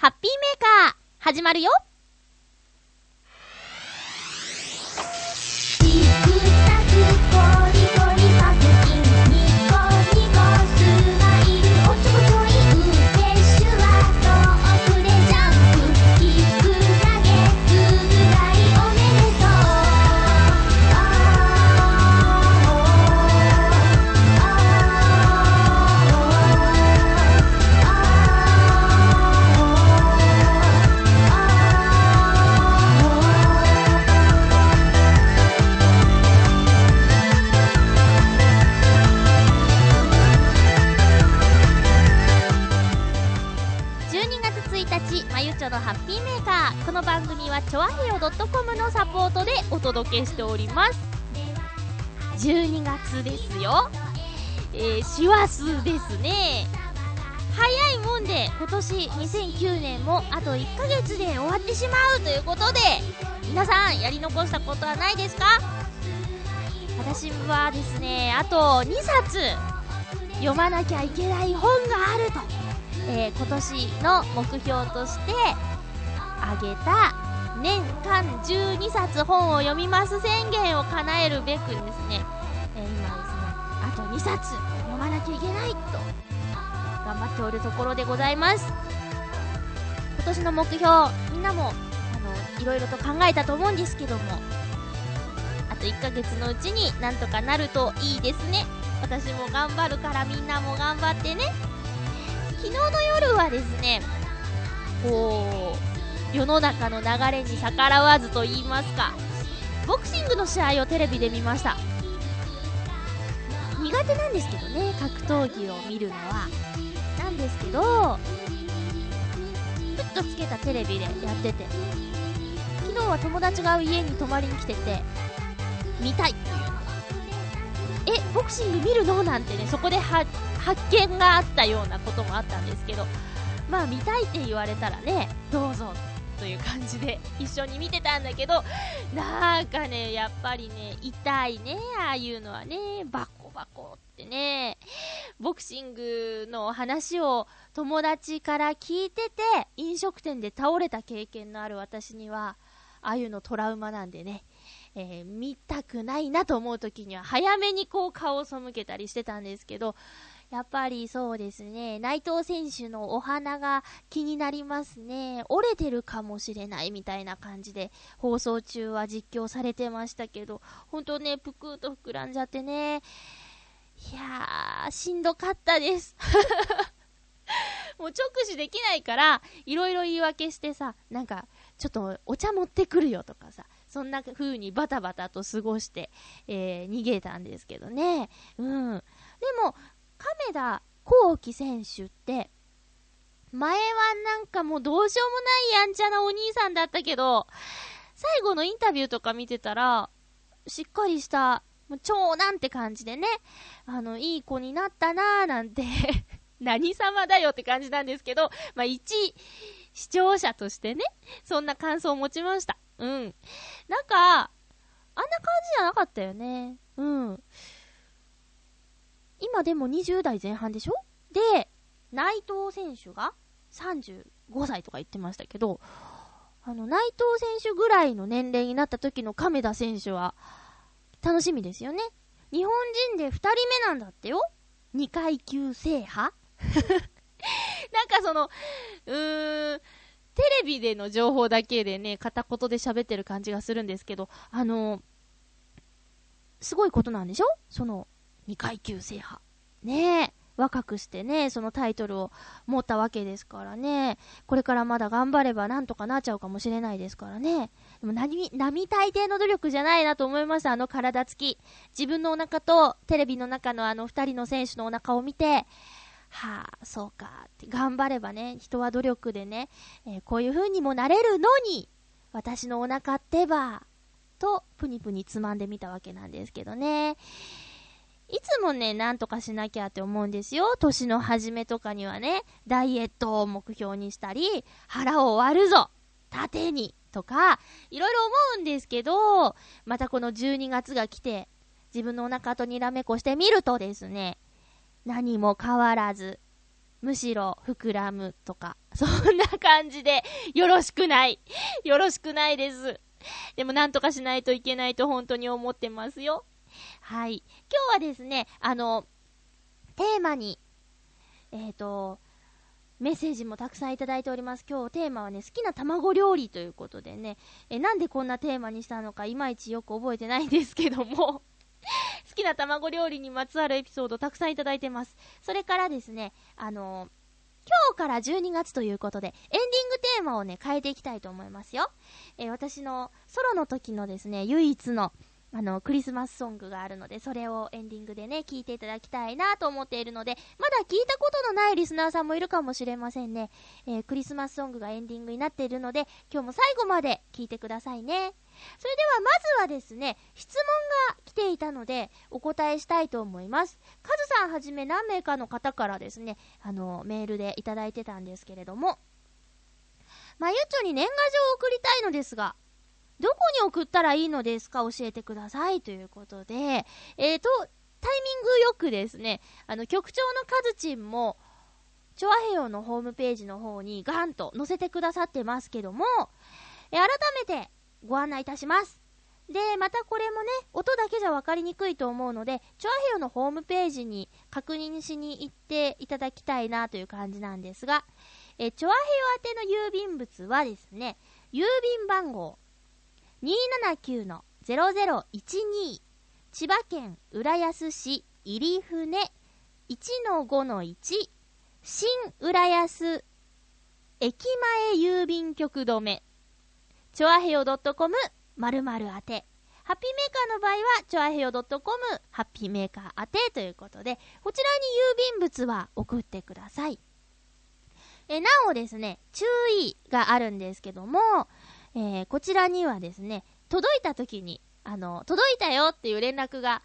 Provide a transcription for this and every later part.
ハッピーメーカー、始まるよ。ハッピーメーカー。この番組は、ちょわへよ .com のサポートでお届けしております。12月ですよ。えー、師走ですね。早いもんで、今年2009年もあと1ヶ月で終わってしまうということで、皆さん、やり残したことはないですか？私はですね、あと2冊、読まなきゃいけない本があると。えー今年の目標として挙げた年間12冊本を読みます宣言を叶えるべくですね、えー今ですねあと2冊読まなきゃいけないと頑張っておるところでございます。今年の目標みんなもあのいろいろと考えたと思うんですけどもあと1ヶ月のうちになんとかなるといいですね。私も頑張るからみんなも頑張ってね。昨日の夜はですね、こう、世の中の流れに逆らわずと言いますか、ボクシングの試合をテレビで見ました。苦手なんですけどね、格闘技を見るのは。なんですけど、ふっとつけたテレビでやってて、昨日は友達が家に泊まりに来てて、見たいっていう。え、ボクシング見るの？なんてね、そこで発見があったようなこともあったんですけど、まあ見たいって言われたらね、どうぞという感じで一緒に見てたんだけど、なんかね、やっぱりね、痛いね、ああいうのはね、バコバコってね、ボクシングの話を友達から聞いてて、飲食店で倒れた経験のある私には、ああいうのトラウマなんでね、えー見たくないなと思う時には早めにこう顔を背けたりしてたんですけど、やっぱりそうですね、内藤選手のお花が気になりますね。折れてるかもしれないみたいな感じで放送中は実況されてましたけど、ほんとね、ぷくーと膨らんじゃってね、いやー、しんどかったです。もう直視できないから、いろいろ言い訳してさ、なんか、ちょっとお茶持ってくるよとかさ、そんな風にバタバタと過ごして、えー逃げたんですけどね。うん。でも、亀田光輝選手って、前はなんかもうどうしようもないやんちゃなお兄さんだったけど、最後のインタビューとか見てたら、しっかりした、もう長男って感じでね、あの、いい子になったなーなんて、何様だよって感じなんですけど、まあ、一視聴者としてね、そんな感想を持ちました。うん。なんか、あんな感じじゃなかったよね。うん。今でも20代前半でしょ？で、内藤選手が35歳とか言ってましたけど、あの、内藤選手ぐらいの年齢になった時の亀田選手は、楽しみですよね。日本人で2人目なんだってよ。2階級制覇 なんかその、うーん、テレビでの情報だけでね、片言で喋ってる感じがするんですけど、あの、すごいことなんでしょ？その、2階級制覇。ねえ。若くしてね、そのタイトルを持ったわけですからね。これからまだ頑張ればなんとかなっちゃうかもしれないですからね。でも何、並大抵の努力じゃないなと思いました、あの体つき。自分のお腹とテレビの中のあの二人の選手のお腹を見て、はあ、そうかって、頑張ればね、人は努力でね、えーこういう風にもなれるのに、私のお腹ってば、と、ぷにぷにつまんでみたわけなんですけどね。いつもね、なんとかしなきゃって思うんですよ。年の初めとかにはね、ダイエットを目標にしたり、腹を割るぞ縦にとか、いろいろ思うんですけど、またこの12月が来て、自分のお腹とにらめっこしてみるとですね、何も変わらず、むしろ膨らむとか、そんな感じで、よろしくない。よろしくないです。でもなんとかしないといけないと本当に思ってますよ。はい。今日はですね、あの、テーマに、えっ、ー、と、メッセージもたくさんいただいております。今日テーマはね、好きな卵料理ということでね、えなんでこんなテーマにしたのかいまいちよく覚えてないんですけども 好きな卵料理にまつわるエピソードたくさんいただいてます。それからですね、あの、今日から12月ということで、エンディングテーマをね、変えていきたいと思いますよ。えー、私のソロの時のですね、唯一のあの、クリスマスソングがあるので、それをエンディングでね、聞いていただきたいなと思っているので、まだ聞いたことのないリスナーさんもいるかもしれませんね。えー、クリスマスソングがエンディングになっているので、今日も最後まで聞いてくださいね。それでは、まずはですね、質問が来ていたので、お答えしたいと思います。カズさんはじめ何名かの方からですね、あの、メールでいただいてたんですけれども、まゆちょに年賀状を送りたいのですが、どこに送ったらいいのですか？教えてくださいということで、えーと、タイミングよくですね、あの、局長のカズチンも、チョアヘヨのホームページの方にガンと載せてくださってますけども、え改めてご案内いたします。で、またこれもね、音だけじゃ分かりにくいと思うので、チョアヘヨのホームページに確認しに行っていただきたいなという感じなんですが、えチョアヘヨ宛ての郵便物はですね、郵便番号279-0012千葉県浦安市入船。1-5-1新浦安駅前郵便局止め。チョアヘヨ .com 〇〇宛て。ハッピーメーカーの場合は、チョアヘヨ .com ハッピーメーカー宛てということで、こちらに郵便物は送ってください。えなおですね、注意があるんですけども、えー、こちらにはですね、届いた時に、あの、届いたよっていう連絡が、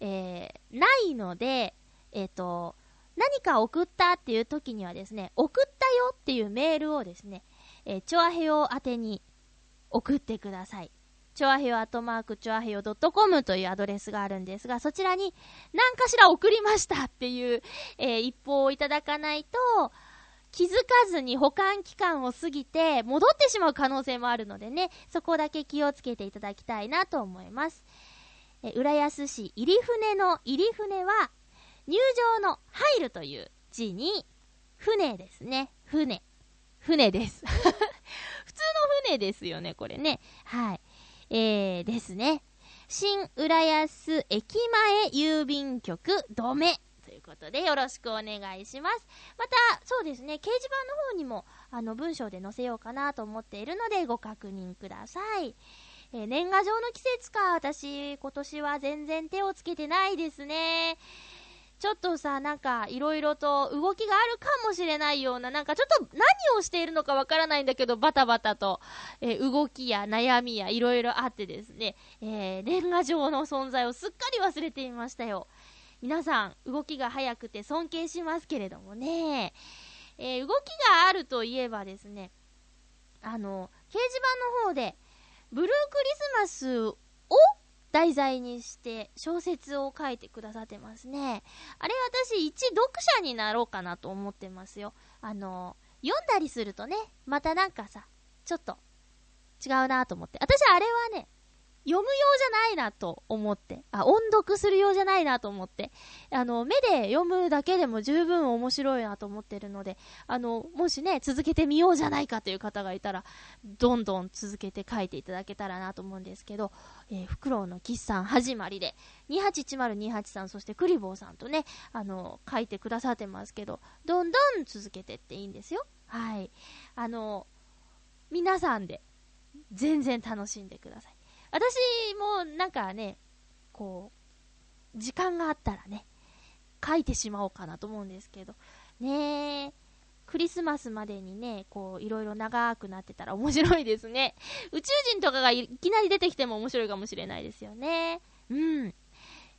えー、ないので、えっ、ー、と、何か送ったっていう時にはですね、送ったよっていうメールをですね、えー、チョアヘヨ宛てに送ってください。チョアヘヨアットマークチョアヘヨ .com というアドレスがあるんですが、そちらに何かしら送りましたっていう、えー、一報をいただかないと、気づかずに保管期間を過ぎて戻ってしまう可能性もあるのでね、そこだけ気をつけていただきたいなと思います。え浦安市入船の入船は、入場の入るという字に、船ですね。船。船です。普通の船ですよね、これね。はい。えー、ですね。新浦安駅前郵便局止めことでよろしくお願いします。また、そうですね、掲示板の方にも、あの、文章で載せようかなと思っているので、ご確認ください。えー、年賀状の季節か、私、今年は全然手をつけてないですね。ちょっとさ、なんか、いろいろと動きがあるかもしれないような、なんかちょっと何をしているのかわからないんだけど、バタバタと、えー、動きや悩みやいろいろあってですね、えー、年賀状の存在をすっかり忘れていましたよ。皆さん、動きが速くて尊敬しますけれどもね、えー、動きがあるといえばですね、あの、掲示板の方で、ブルークリスマスを題材にして小説を書いてくださってますね。あれ私一読者になろうかなと思ってますよ。あの、読んだりするとね、またなんかさ、ちょっと違うなと思って。私あれはね、読むようじゃないなと思って、あ、音読するようじゃないなと思って、あの、目で読むだけでも十分面白いなと思ってるので、あの、もしね、続けてみようじゃないかという方がいたら、どんどん続けて書いていただけたらなと思うんですけど、えー、フクロウの岸さん始まりで、281028さん、そしてクリボーさんとね、あの、書いてくださってますけど、どんどん続けてっていいんですよ。はい。あの、皆さんで、全然楽しんでください。私もなんかね、こう、時間があったらね、書いてしまおうかなと思うんですけど、ねクリスマスまでにね、こう、いろいろ長くなってたら 面白いですね。宇宙人とかがいきなり出てきても面白いかもしれないですよね。うん。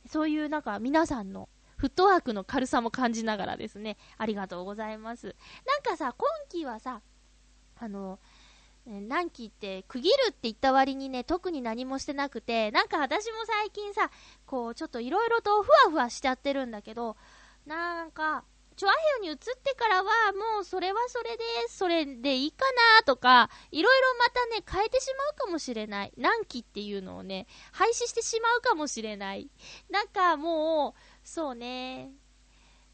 そういうなんか皆さんのフットワークの軽さも感じながらですね、ありがとうございます。なんかさ、今季はさ、あの、何期って区切るって言った割にね、特に何もしてなくて、なんか私も最近さ、こう、ちょっといろいろとふわふわしちゃってるんだけど、なんか、チョアヘヨに移ってからは、もうそれはそれで、それでいいかなとか、いろいろまたね、変えてしまうかもしれない。何期っていうのをね、廃止してしまうかもしれない。なんかもう、そうね、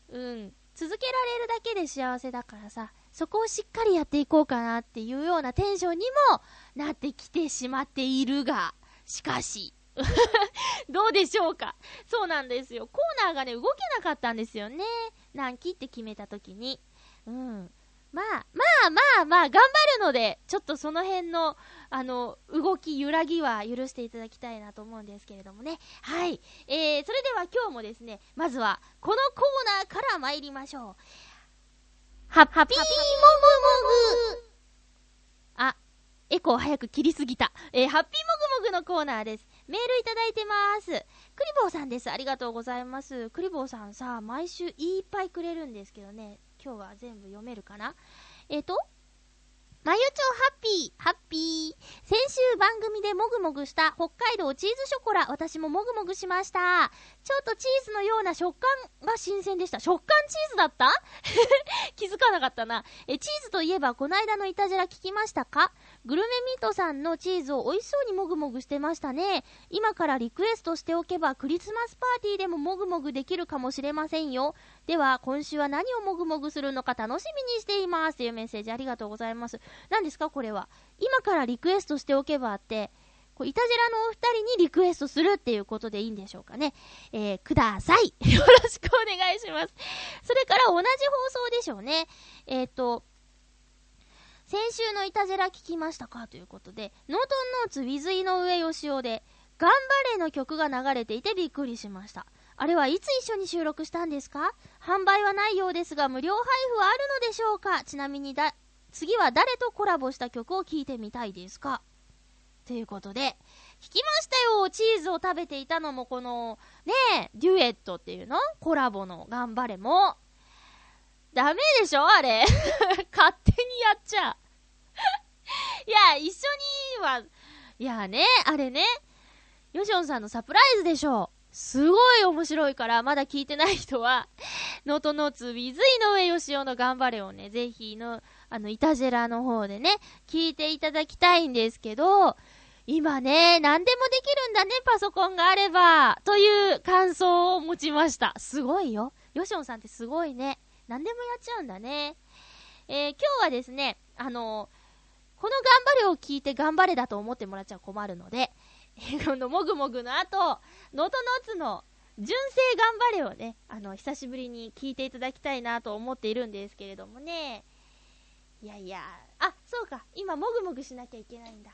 うん、続けられるだけで幸せだからさ、そこをしっかりやっていこうかなっていうようなテンションにもなってきてしまっているが、しかし、どうでしょうか？そうなんですよ。コーナーがね、動けなかったんですよね。何期って決めた時に。うん。まあ、まあまあまあ、頑張るので、ちょっとその辺の、あの、動き、揺らぎは許していただきたいなと思うんですけれどもね。はい。えー、それでは今日もですね、まずは、このコーナーから参りましょう。ハッピーモグモグあ、エコー早く切りすぎた。えー、ハッピーモグモグのコーナーです。メールいただいてます。クリボーさんです。ありがとうございます。クリボーさんさ、毎週いっぱいくれるんですけどね、今日は全部読めるかな？えっ、ー、と、まゆちょハッピー、ハッピー。先週番組でもぐもぐした北海道チーズショコラ、私ももぐもぐしました。ちょっとチーズのような食感が新鮮でした。食感チーズだった？気づかなかったな。え、チーズといえば、この間のいたじら聞きましたか？グルメミートさんのチーズを美味しそうにもぐもぐしてましたね。今からリクエストしておけば、クリスマスパーティーでももぐもぐできるかもしれませんよ。では、今週は何をもぐもぐするのか楽しみにしています。というメッセージありがとうございます。何ですかこれは？今からリクエストしておけばって、こういたじらのお二人にリクエストするっていうことでいいんでしょうかね。えー、ください。よろしくお願いします。それから同じ放送でしょうね。えっ、ー、と、先週のいたじら聞きましたかということで、ノートンノーツ with 井上よしおで、頑張れの曲が流れていてびっくりしました。あれはいつ一緒に収録したんですか？販売はないようですが、無料配布はあるのでしょうか？ちなみにだ、次は誰とコラボした曲を聴いてみたいですか？ということで、聞きましたよチーズを食べていたのもこの、ねデュエットっていうの？コラボの頑張れも。ダメでしょ？あれ。勝手にやっちゃう。いや、一緒には、いやね、あれね、ヨシオンさんのサプライズでしょすごい面白いから、まだ聞いてない人は、ノートノーツ with 井上義雄の頑張れをね、ぜひの、あの、イタジェラの方でね、聞いていただきたいんですけど、今ね、何でもできるんだね、パソコンがあれば、という感想を持ちました。すごいよ。ヨシオンさんってすごいね。何でもやっちゃうんだね。えー、今日はですね、あのこの頑張れを聞いて頑張れだと思ってもらっちゃ困るので、このもぐもぐの後、ノートノーツの純正頑張れをね、あの、久しぶりに聞いていただきたいなと思っているんですけれどもね。いやいや、あ、そうか、今もぐもぐしなきゃいけないんだ。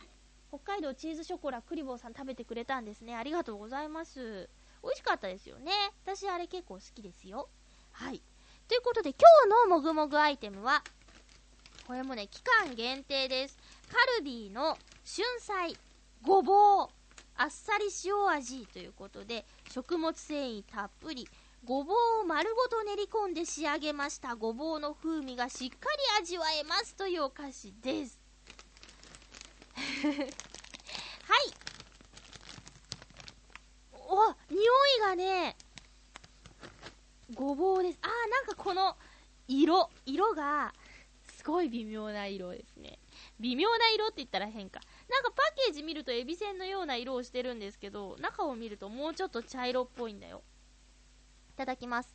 北海道チーズショコラクリボーさん食べてくれたんですね。ありがとうございます。美味しかったですよね。私あれ結構好きですよ。はい。ということで今日のもぐもぐアイテムは、これもね、期間限定です。カルビーの春菜ごぼうあっさり塩味ということで食物繊維たっぷりごぼうを丸ごと練り込んで仕上げました。ごぼうの風味がしっかり味わえますというお菓子です。はい。お匂いがねごぼうです。あーなんかこの色色がすごい微妙な色ですね。微妙な色って言ったら変か。なんかパッケージ見るとエビせんのような色をしてるんですけど、中を見るともうちょっと茶色っぽいんだよ。いただきます。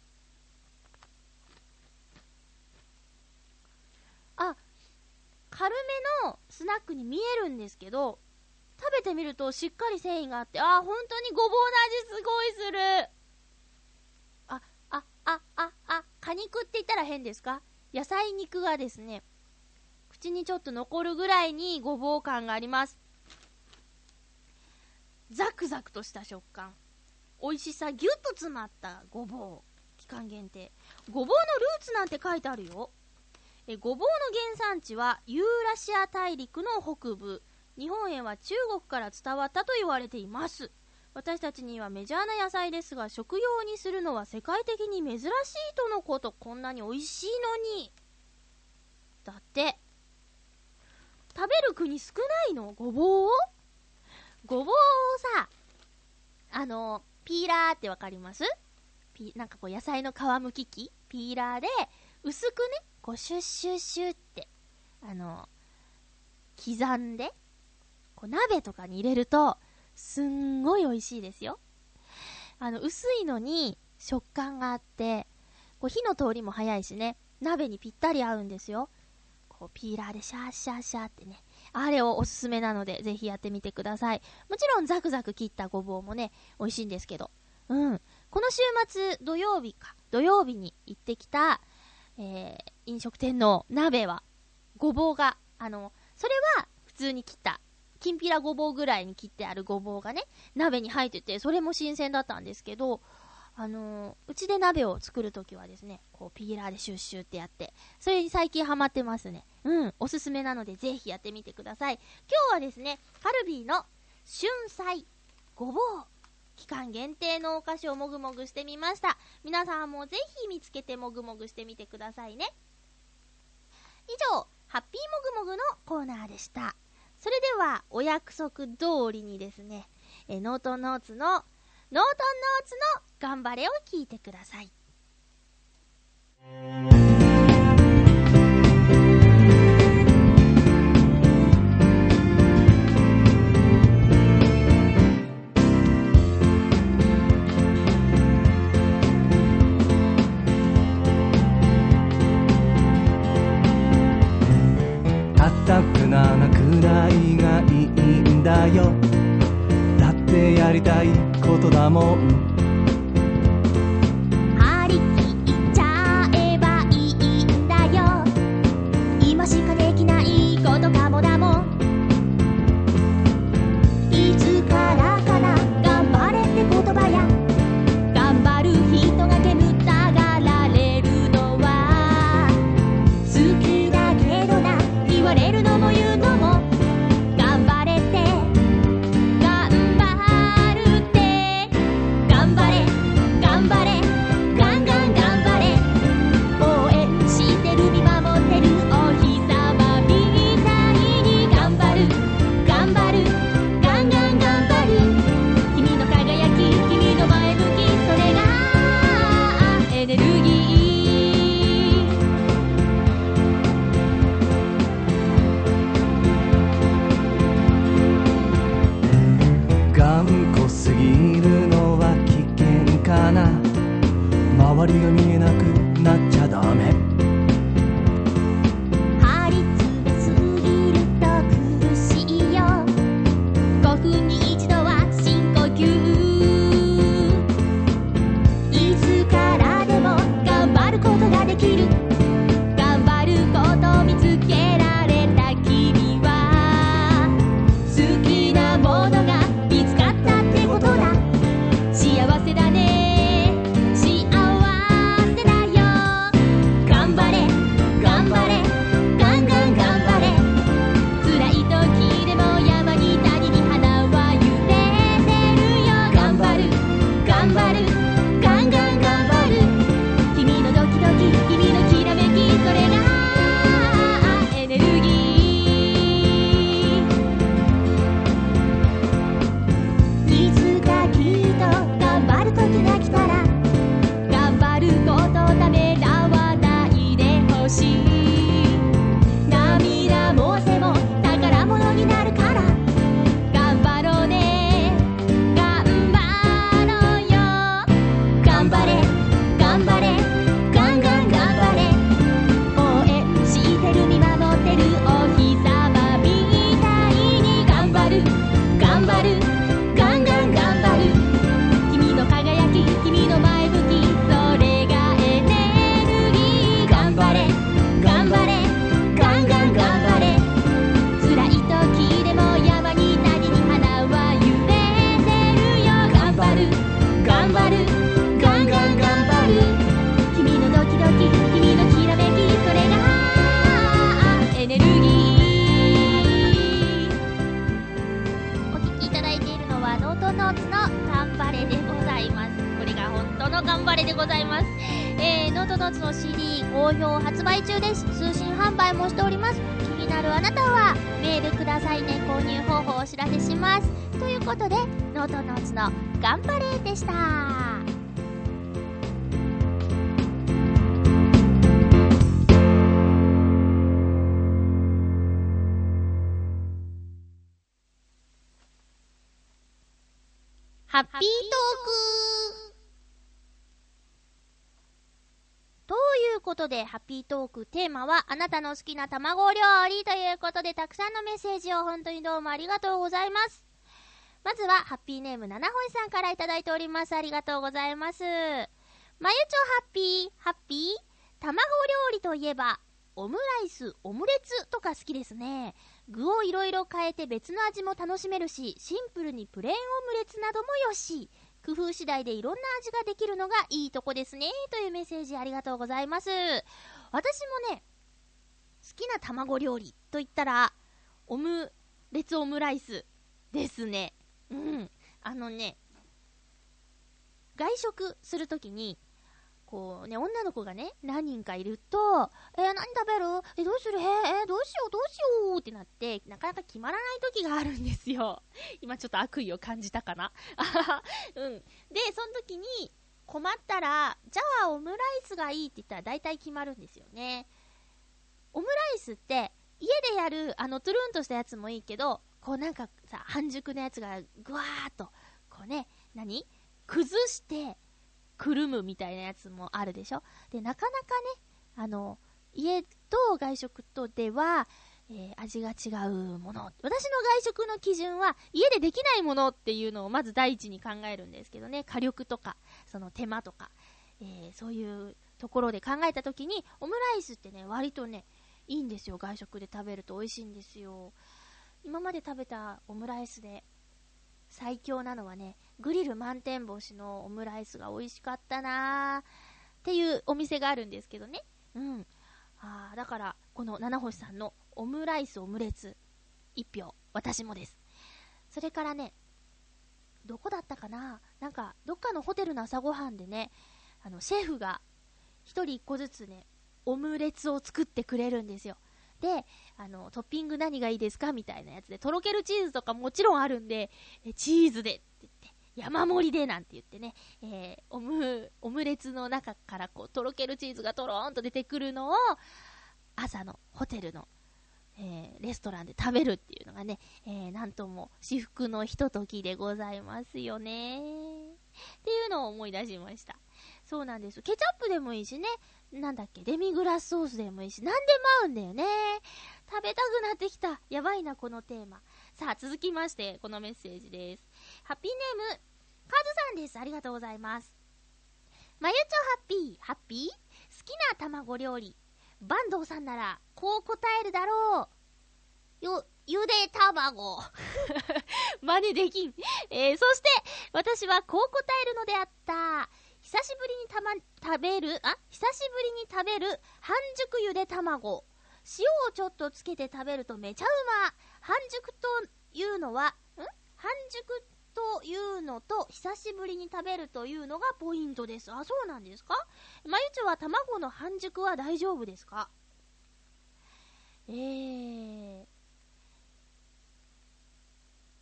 あ、軽めのスナックに見えるんですけど、食べてみるとしっかり繊維があって、あ、本当にごぼうの味すごいする。あ、あ、あ、あ、あ、果肉って言ったら変ですか？野菜肉がですね、口にちょっと残るぐらいにごぼう感があります。ザクザクとした食感。美味しさぎゅっと詰まったごぼう。期間限定。ごぼうのルーツなんて書いてあるよ。えごぼうの原産地はユーラシア大陸の北部。日本へは中国から伝わったと言われています。私たちにはメジャーな野菜ですが食用にするのは世界的に珍しいとのことこんなに美味しいのにだって食べる国少ないの？ごぼうを？ごぼうをさ、あの、ピーラーってわかります？ピなんかこう野菜の皮むき器？ピーラーで、薄くね、こう、シュッシュッシュって、あの、刻んで、こう、鍋とかに入れると、すんごい美味しいですよ。あの、薄いのに食感があって、こう火の通りも早いしね、鍋にぴったり合うんですよ。こう、ピーラーでシャーシャーシャーってね、あれをおすすめなので、ぜひやってみてください。もちろんザクザク切ったごぼうもね、美味しいんですけど。うん。この週末、土曜日か、土曜日に行ってきた、えー、飲食店の鍋は、ごぼうが、あの、それは普通に切った、きんぴらごぼうぐらいに切ってあるごぼうがね、鍋に入ってて、それも新鮮だったんですけど、あのー、うちで鍋を作るときはですね、こう、ピーラーでシュッシュってやって、それに最近ハマってますね。うん、おすすめなので、ぜひやってみてください。今日はですね、カルビーの春菜ごぼう期間限定のお菓子をもぐもぐしてみました。皆さんもぜひ見つけてもぐもぐしてみてくださいね。以上、ハッピーもぐもぐのコーナーでした。それでは、お約束通りにですね、えノートノーツの、ノートンノーツの頑張れを聞いてください。たったくなくらいがいいんだよやりたいことだもん。あなたの好きな卵料理ということで、たくさんのメッセージを本当にどうもありがとうございます。まずは、ハッピーネーム七本さんからいただいております。ありがとうございます。まゆちょハッピー、ハッピー卵料理といえば、オムライス、オムレツとか好きですね。具をいろいろ変えて別の味も楽しめるし、シンプルにプレーンオムレツなどもよし。工夫次第でいろんな味ができるのがいいとこですね。というメッセージありがとうございます。私もね、好きな卵料理と言ったら、オムレツオムライスですね。うん。あのね、外食するときに、こうね、女の子がね、何人かいると、えー、何食べる？え、どうする？えー、どうしよう、どうしよう？ってなって、なかなか決まらない時があるんですよ。今ちょっと悪意を感じたかな？うん。で、その時に、困ったら、じゃあオムライスがいいって言ったら大体決まるんですよね。オムライスって、家でやる、あの、トゥルンとしたやつもいいけど、こうなんかさ、半熟のやつがぐわーっと、こうね、何？崩して、くるむみたいなやつもあるでしょ？で、なかなかね、あの、家と外食とでは、えー、味が違うもの。私の外食の基準は、家でできないものっていうのをまず第一に考えるんですけどね、火力とか、その手間とか、えー、そういうところで考えたときに、オムライスってね、割とね、いいんですよ。外食で食べると美味しいんですよ。今まで食べたオムライスで最強なのはね、グリル満天星のオムライスが美味しかったなーっていうお店があるんですけどね。うん。あだから、この七星さんのオムライスオムレツ、一票、私もです。それからね、どこだったかな？なんか、どっかのホテルの朝ごはんでね、あの、シェフが、一人一個ずつね、オムレツを作ってくれるんですよ。で、あの、トッピング何がいいですかみたいなやつで、とろけるチーズとかもちろんあるんで、えチーズでって言って、山盛りでなんて言ってね、えー、オム、オムレツの中からこう、とろけるチーズがとろーんと出てくるのを、朝のホテルの、えー、レストランで食べるっていうのがね、えー、なんとも至福のひとときでございますよね。っていうのを思い出しました。そうなんです。ケチャップでもいいしね、なんだっけ、デミグラスソースでもいいし、なんでも合うんだよね。食べたくなってきた。やばいな、このテーマ。さあ、続きまして、このメッセージです。ハッピーネーム、カズさんです。ありがとうございます。まゆちょハッピー、ハッピー？好きな卵料理。坂東さんなら、こう答えるだろう。よ、ゆで卵。真似できん。えー、そして、私はこう答えるのであった。久しぶりにたま、食べる、あ、久しぶりに食べる？半熟ゆで卵。塩をちょっとつけて食べるとめちゃうま。半熟というのは、ん？半熟というのと、久しぶりに食べるというのがポイントです。あ、そうなんですか？まゆちは卵の半熟は大丈夫ですか？えー。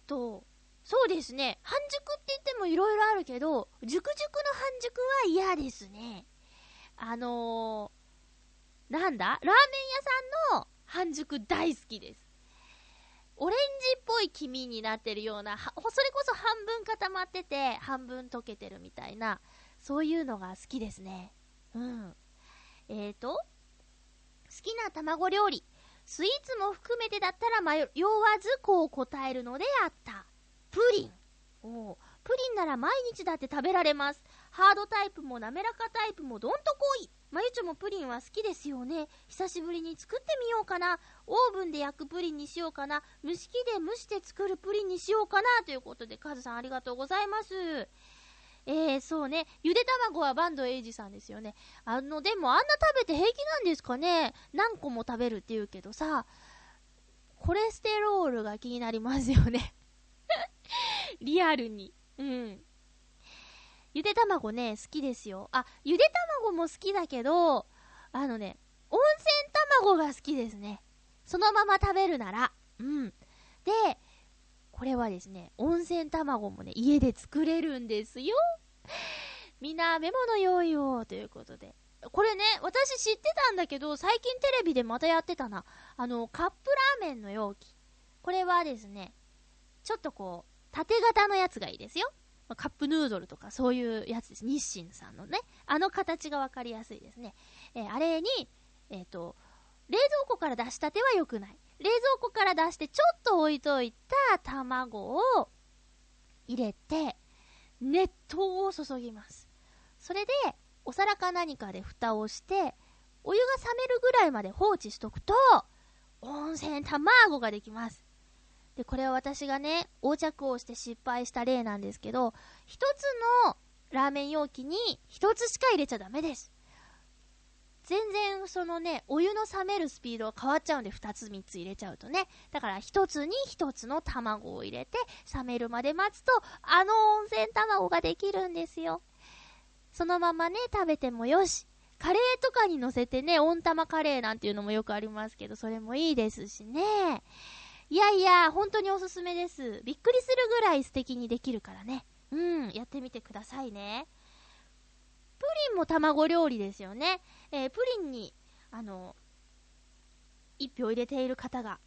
と、そうですね。半熟って言ってもいろいろあるけど、熟熟の半熟は嫌ですね。あのー、なんだ？ラーメン屋さんの半熟大好きです。オレンジっぽい黄身になってるような、それこそ半分固まってて、半分溶けてるみたいな、そういうのが好きですね。うん。えーと、好きな卵料理。スイーツも含めてだったら迷わずこう答えるのであった。プリン。おプリンなら毎日だって食べられます。ハードタイプも滑らかタイプもどんとこい。まゆちょもプリンは好きですよね。久しぶりに作ってみようかな。オーブンで焼くプリンにしようかな。蒸し器で蒸して作るプリンにしようかな。ということで、カズさんありがとうございます。えー、そうね。ゆで卵はバンドエイジさんですよね。あの、でもあんな食べて平気なんですかね何個も食べるって言うけどさ、コレステロールが気になりますよね リアルに。うん。ゆで卵ね、好きですよ。あ、ゆで卵も好きだけど、あのね、温泉卵が好きですね。そのまま食べるなら。うん。で、これはですね、温泉卵もね、家で作れるんですよ。みんなメモの用意を、ということで。これね、私知ってたんだけど、最近テレビでまたやってたな。あの、カップラーメンの容器。これはですね、ちょっとこう、縦型のやつがいいですよ。カップヌードルとかそういうやつです。日清さんのね。あの形がわかりやすいですね。えー、あれに、えっ、ー、と、冷蔵庫から出したては良くない。冷蔵庫から出してちょっと置いといた卵を入れて、熱湯を注ぎます。それで、お皿か何かで蓋をして、お湯が冷めるぐらいまで放置しとくと、温泉卵ができます。で、これは私がね、横着をして失敗した例なんですけど、一つのラーメン容器に一つしか入れちゃダメです。全然そのね、お湯の冷めるスピードが変わっちゃうんで、2つ3つ入れちゃうとね。だから1つに1つの卵を入れて、冷めるまで待つと、あの温泉卵ができるんですよ。そのままね、食べてもよし。カレーとかに乗せてね、温玉カレーなんていうのもよくありますけど、それもいいですしね。いやいや、本当におすすめです。びっくりするぐらい素敵にできるからね。うん、やってみてくださいね。プリンも卵料理ですよね。えー、プリンに、あの、一票入れている方が、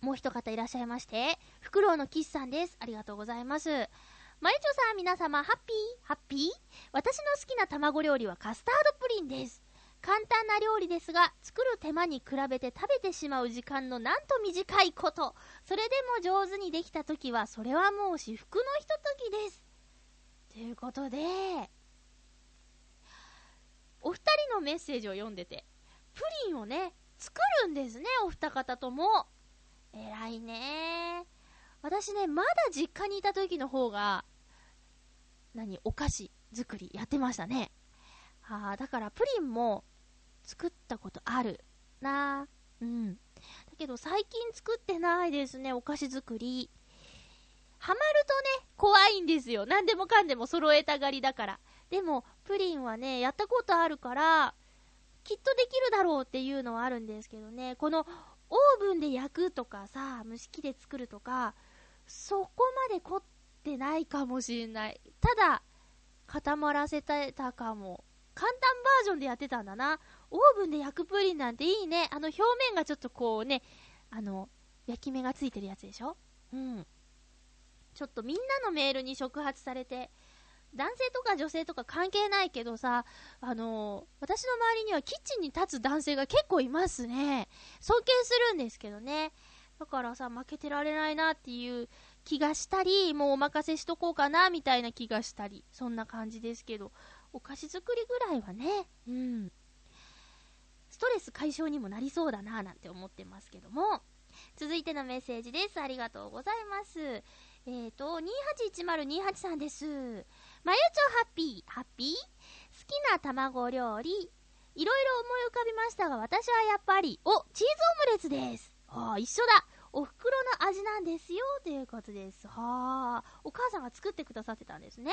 もう一方いらっしゃいまして、フクロウのキスさんです。ありがとうございます。まゆちょさん、皆様、ハッピー？ハッピー？私の好きな卵料理はカスタードプリンです。簡単な料理ですが、作る手間に比べて食べてしまう時間のなんと短いこと。それでも上手にできた時は、それはもう至福のひとときです。ということで、お二人のメッセージを読んでて、プリンをね、作るんですね、お二方とも。偉いね私ね、まだ実家にいた時の方が、何、お菓子作りやってましたね。はあ、だからプリンも作ったことあるなうん。だけど最近作ってないですね、お菓子作り。ハマるとね、怖いんですよ。何でもかんでも揃えたがりだから。でも、プリンはね、やったことあるから、きっとできるだろうっていうのはあるんですけどね、このオーブンで焼くとかさ、蒸し器で作るとか、そこまで凝ってないかもしれない。ただ、固まらせてたかも。簡単バージョンでやってたんだな。オーブンで焼くプリンなんていいね。あの表面がちょっとこうね、あの、焼き目がついてるやつでしょ？うん。ちょっとみんなのメールに触発されて、男性とか女性とか関係ないけどさ、あのー、私の周りにはキッチンに立つ男性が結構いますね。尊敬するんですけどね。だからさ、負けてられないなっていう気がしたり、もうお任せしとこうかなみたいな気がしたり、そんな感じですけど、お菓子作りぐらいはね、うん。ストレス解消にもなりそうだななんて思ってますけども。続いてのメッセージです。ありがとうございます。えっ、ー、と、281028さんです。まゆちょハッピー、ハッピー？好きな卵料理、いろいろ思い浮かびましたが、私はやっぱり、お、チーズオムレツです。ああ、一緒だ。お袋の味なんですよ、ということです。はあ、お母さんが作ってくださってたんですね。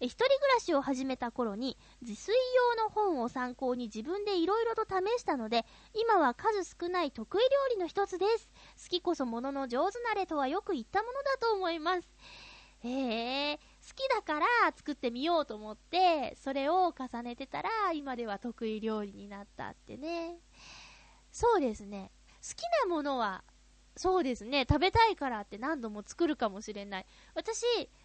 え、一人暮らしを始めた頃に、自炊用の本を参考に自分でいろいろと試したので、今は数少ない得意料理の一つです。好きこそものの上手なれとはよく言ったものだと思います。へえ好きだから作ってみようと思って、それを重ねてたら、今では得意料理になったってね。そうですね。好きなものは、そうですね。食べたいからって何度も作るかもしれない。私、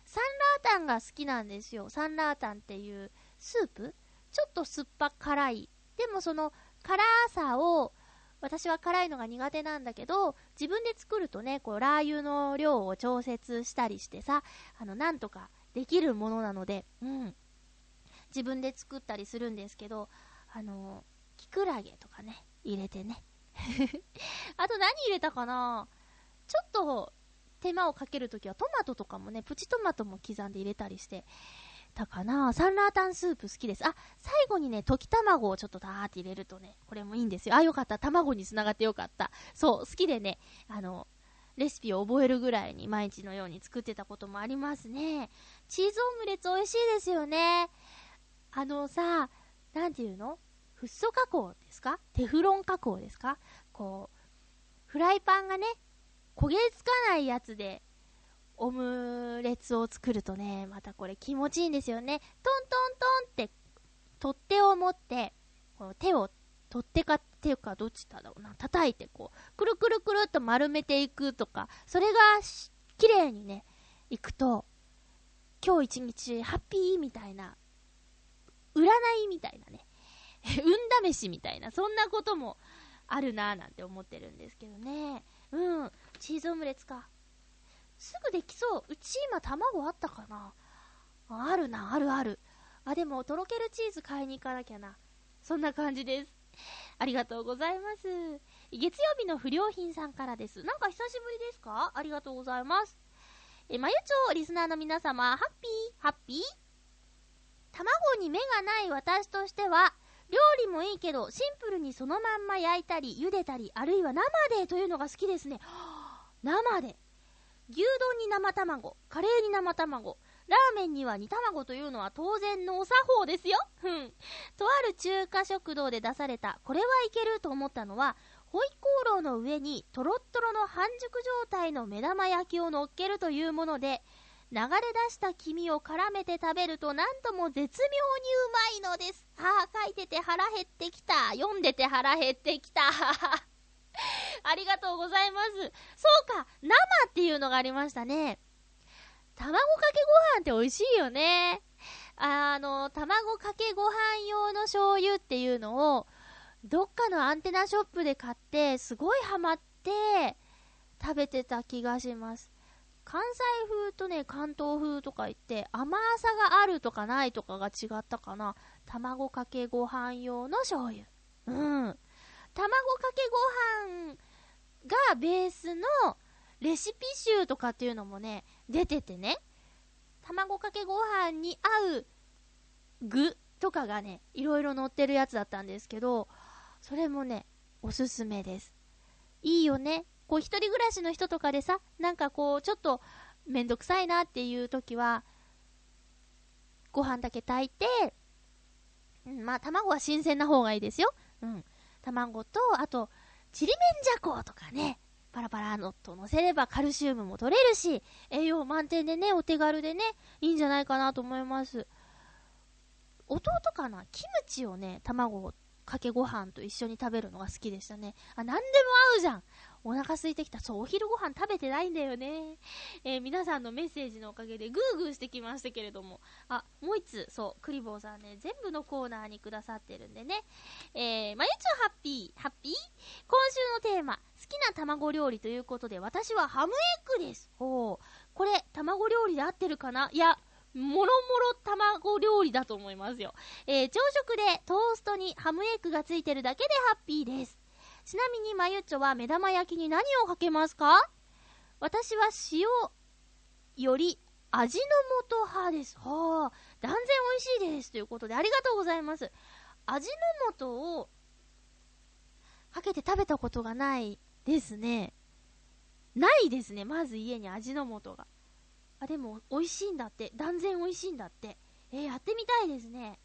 サンラータンが好きなんですよ。サンラータンっていうスープ？ちょっと酸っぱ辛い。でもその辛さを私は辛いのが苦手なんだけど、自分で作るとね、こう、ラー油の量を調節したりしてさ、あの、なんとかできるものなので、うん。自分で作ったりするんですけど、あの、キクラゲとかね、入れてね。あと何入れたかな？ちょっと手間をかけるときはトマトとかもね、プチトマトも刻んで入れたりして、たかなサンラータンスープ好きです。あ、最後にね、溶き卵をちょっとダーって入れるとね、これもいいんですよ。あ、よかった。卵に繋がってよかった。そう、好きでね、あの、レシピを覚えるぐらいに毎日のように作ってたこともありますね。チーズオムレツ美味しいですよね。あのさ、なんていうの？フッ素加工ですか？テフロン加工ですか？こう、フライパンがね、焦げつかないやつでオムレツを作るとね、またこれ気持ちいいんですよね。トントントンって取っ手を持って、この手を、取っ手か手かどっちだろうな、叩いてこう、くるくるくるっと丸めていくとか、それが綺麗にね、いくと、今日一日ハッピーみたいな、占いみたいなね、運試しみたいな、そんなこともあるなぁなんて思ってるんですけどね。うん、チーズオムレツか。すぐできそう。うち今卵あったかなあるな、あるある。あ、でも、とろけるチーズ買いに行かなきゃな。そんな感じです。ありがとうございます。月曜日の不良品さんからです。なんか久しぶりですか？ありがとうございます。え、まゆちょリスナーの皆様、ハッピー、ハッピー？卵に目がない私としては、料理もいいけど、シンプルにそのまんま焼いたり、茹でたり、あるいは生でというのが好きですね。生で。牛丼に生卵、カレーに生卵、ラーメンには煮卵というのは当然のお作法ですよ。うん。とある中華食堂で出された、これはいけると思ったのは、ホイコーローの上にとろっとろの半熟状態の目玉焼きを乗っけるというもので、流れ出した黄身を絡めて食べると何とも絶妙にうまいのです。ああ、書いてて腹減ってきた。読んでて腹減ってきた。ありがとうございます。そうか、生っていうのがありましたね。卵かけご飯って美味しいよね。あの、卵かけご飯用の醤油っていうのを、どっかのアンテナショップで買って、すごいハマって、食べてた気がします。関西風とね、関東風とか言って、甘さがあるとかないとかが違ったかな。卵かけご飯用の醤油。うん。卵かけご飯がベースのレシピ集とかっていうのもね、出ててね、卵かけご飯に合う具とかがね、いろいろ載ってるやつだったんですけど、それもね、おすすめです。いいよね。こう、一人暮らしの人とかでさ、なんかこう、ちょっとめんどくさいなっていう時は、ご飯だけ炊いて、うん、まあ、卵は新鮮な方がいいですよ。うん。卵と、あと、ちりめんじゃことかね、パラパラのと乗せればカルシウムも取れるし、栄養満点でね、お手軽でね、いいんじゃないかなと思います。弟かな？キムチをね、卵かけご飯と一緒に食べるのが好きでしたね。あ、なんでも合うじゃんお腹空いてきた。そう、お昼ご飯食べてないんだよね。えー、皆さんのメッセージのおかげでグーグーしてきましたけれども。あ、もう一つ、そう、クリボーさんね、全部のコーナーにくださってるんでね。えー、まゆちょハッピー、ハッピー？今週のテーマ、好きな卵料理ということで、私はハムエッグです。ほう。これ、卵料理で合ってるかな？いや、もろもろ卵料理だと思いますよ。えー、朝食でトーストにハムエッグがついてるだけでハッピーです。ちなみにまゆっちょは目玉焼きに何をかけますか？私は塩より味の素派です。はあ、断然美味しいです。ということでありがとうございます。味の素をかけて食べたことがないですね。ないですね。まず家に味の素が。あ、でも美味しいんだって。断然美味しいんだって。えー、やってみたいですね。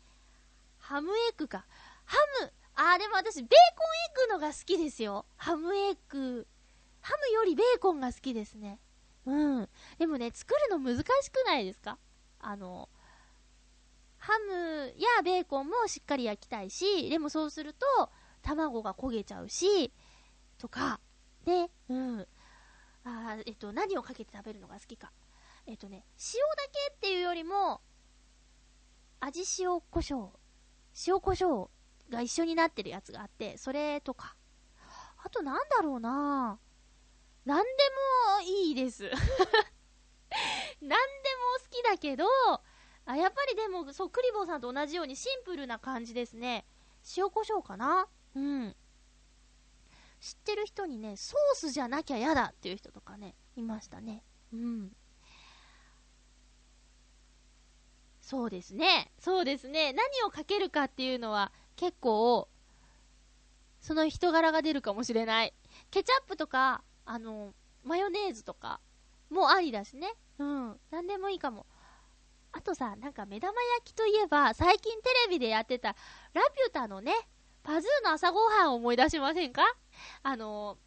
ハムエッグか。ハム、あー、でも私、ベーコンエッグのが好きですよ。ハムエッグ。ハムよりベーコンが好きですね。うん。でもね、作るの難しくないですか？あの、ハムやベーコンもしっかり焼きたいし、でもそうすると、卵が焦げちゃうし、とか、で、うん。あえっと、何をかけて食べるのが好きか。えっとね、塩だけっていうよりも、味塩胡椒、塩胡椒が一緒になってるやつがあって、それとか。あとなんだろうななんでもいいです。なんでも好きだけど、あ、やっぱりでも、そう、クリボーさんと同じようにシンプルな感じですね。塩胡椒かなうん。知ってる人にね、ソースじゃなきゃ嫌だっていう人とかね、いましたね。うん。そうですね。そうですね。何をかけるかっていうのは結構、その人柄が出るかもしれない。ケチャップとか、あの、マヨネーズとかもありだしね。うん。なんでもいいかも。あとさ、なんか目玉焼きといえば、最近テレビでやってた、ラピュタのね、パズーの朝ごはんを思い出しませんか？あの、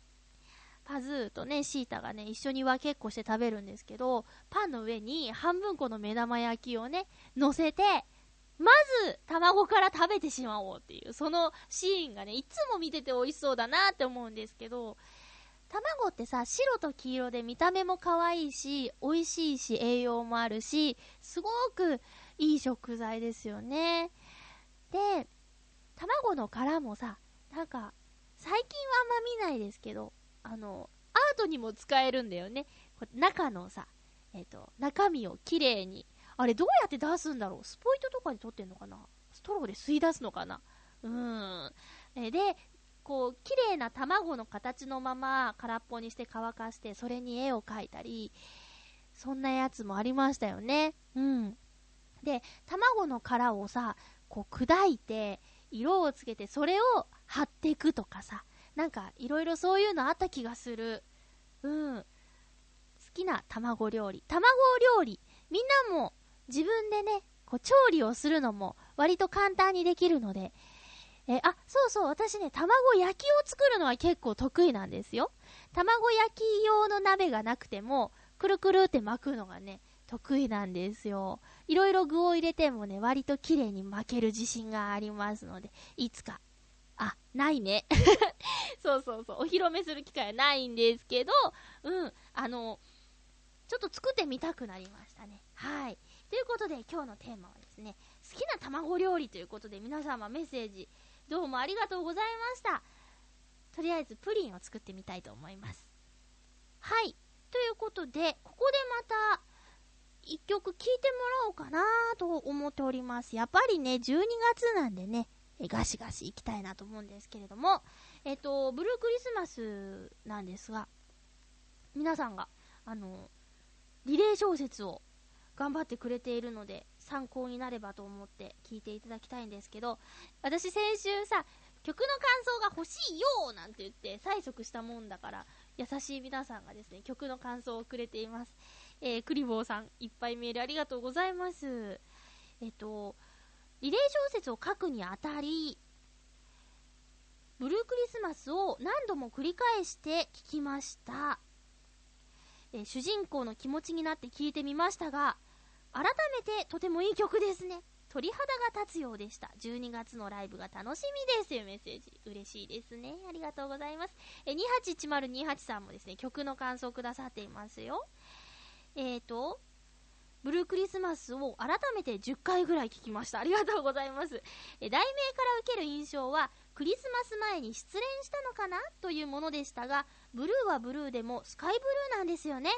パズーとね、シータがね、一緒に分けっこして食べるんですけど、パンの上に半分この目玉焼きをね、乗せて、まず、卵から食べてしまおうっていう、そのシーンがね、いつも見てて美味しそうだなって思うんですけど、卵ってさ、白と黄色で見た目も可愛いし、美味しいし、栄養もあるし、すごくいい食材ですよね。で、卵の殻もさ、なんか、最近はあんま見ないですけど、あの、アートにも使えるんだよね。中のさ、えっ、ー、と、中身をきれいに。あれどうやって出すんだろう？スポイトとかで取ってんのかな？ストローで吸い出すのかな？うん。えで、こう、綺麗な卵の形のまま空っぽにして乾かして、それに絵を描いたり、そんなやつもありましたよね。うん。で、卵の殻をさ、こう砕いて、色をつけて、それを貼っていくとかさ、なんかいろいろそういうのあった気がする。うん。好きな卵料理。卵料理。みんなも自分でね、こう調理をするのも割と簡単にできるので、えあ、そうそう、私ね、卵焼きを作るのは結構得意なんですよ。卵焼き用の鍋がなくても、くるくるって巻くのがね、得意なんですよ。いろいろ具を入れてもね、割と綺麗に巻ける自信がありますので、いつか。あ、ないね。そうそうそう、お披露目する機会はないんですけど、うん、あの、ちょっと作ってみたくなりましたね。はい。ということで、今日のテーマはですね、好きな卵料理ということで、皆様メッセージ、どうもありがとうございました。とりあえず、プリンを作ってみたいと思います。はい。ということで、ここでまた、一曲聴いてもらおうかなと思っております。やっぱりね、12月なんでね、ガシガシ行きたいなと思うんですけれども、えっ、と、ブルークリスマスなんですが、皆さんが、あの、リレー小説を頑張ってくれているので、参考になればと思って聞いていただきたいんですけど、私先週さ、曲の感想が欲しいよなんて言って催促したもんだから、優しい皆さんがですね、曲の感想をくれています。えー、クリボーさん、いっぱいメールありがとうございます。えっと、リレー小説を書くにあたり、ブルークリスマスを何度も繰り返して聞きました。えー、主人公の気持ちになって聞いてみましたが、改めてとてもいい曲ですね。鳥肌が立つようでした。12月のライブが楽しみですというメッセージ。嬉しいですね。ありがとうございます。え281028さんもですね、曲の感想をくださっていますよ。えーと、ブルークリスマスを改めて10回ぐらい聞きました。ありがとうございます。え題名から受ける印象は、クリスマス前に失恋したのかな？というものでしたが、ブルーはブルーでもスカイブルーなんですよね。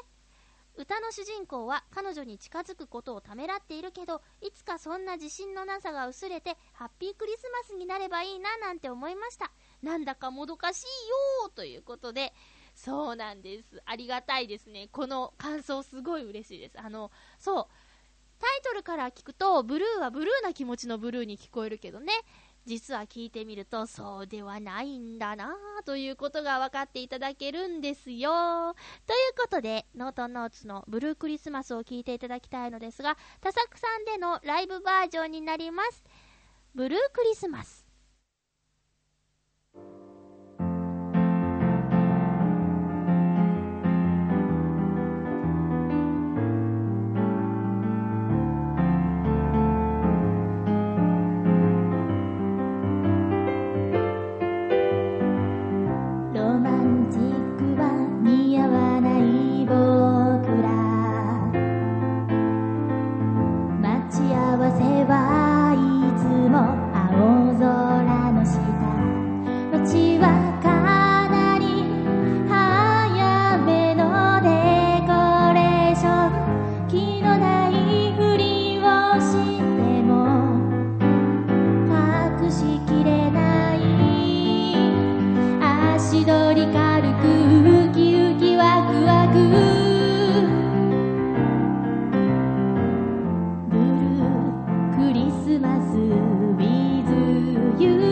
歌の主人公は彼女に近づくことをためらっているけどいつかそんな自信のなさが薄れてハッピークリスマスになればいいななんて思いました。なんだかもどかしいよということでそうなんです。ありがたいですね。この感想すごい嬉しいです。あのそう。タイトルから聞くとブルーはブルーな気持ちのブルーに聞こえるけどね。実は聞いてみるとそうではないんだなということが分かっていただけるんですよ。ということで、ノートンノーツのブルークリスマスを聞いていただきたいのですが、多作さんでのライブバージョンになります。ブルークリスマス。you.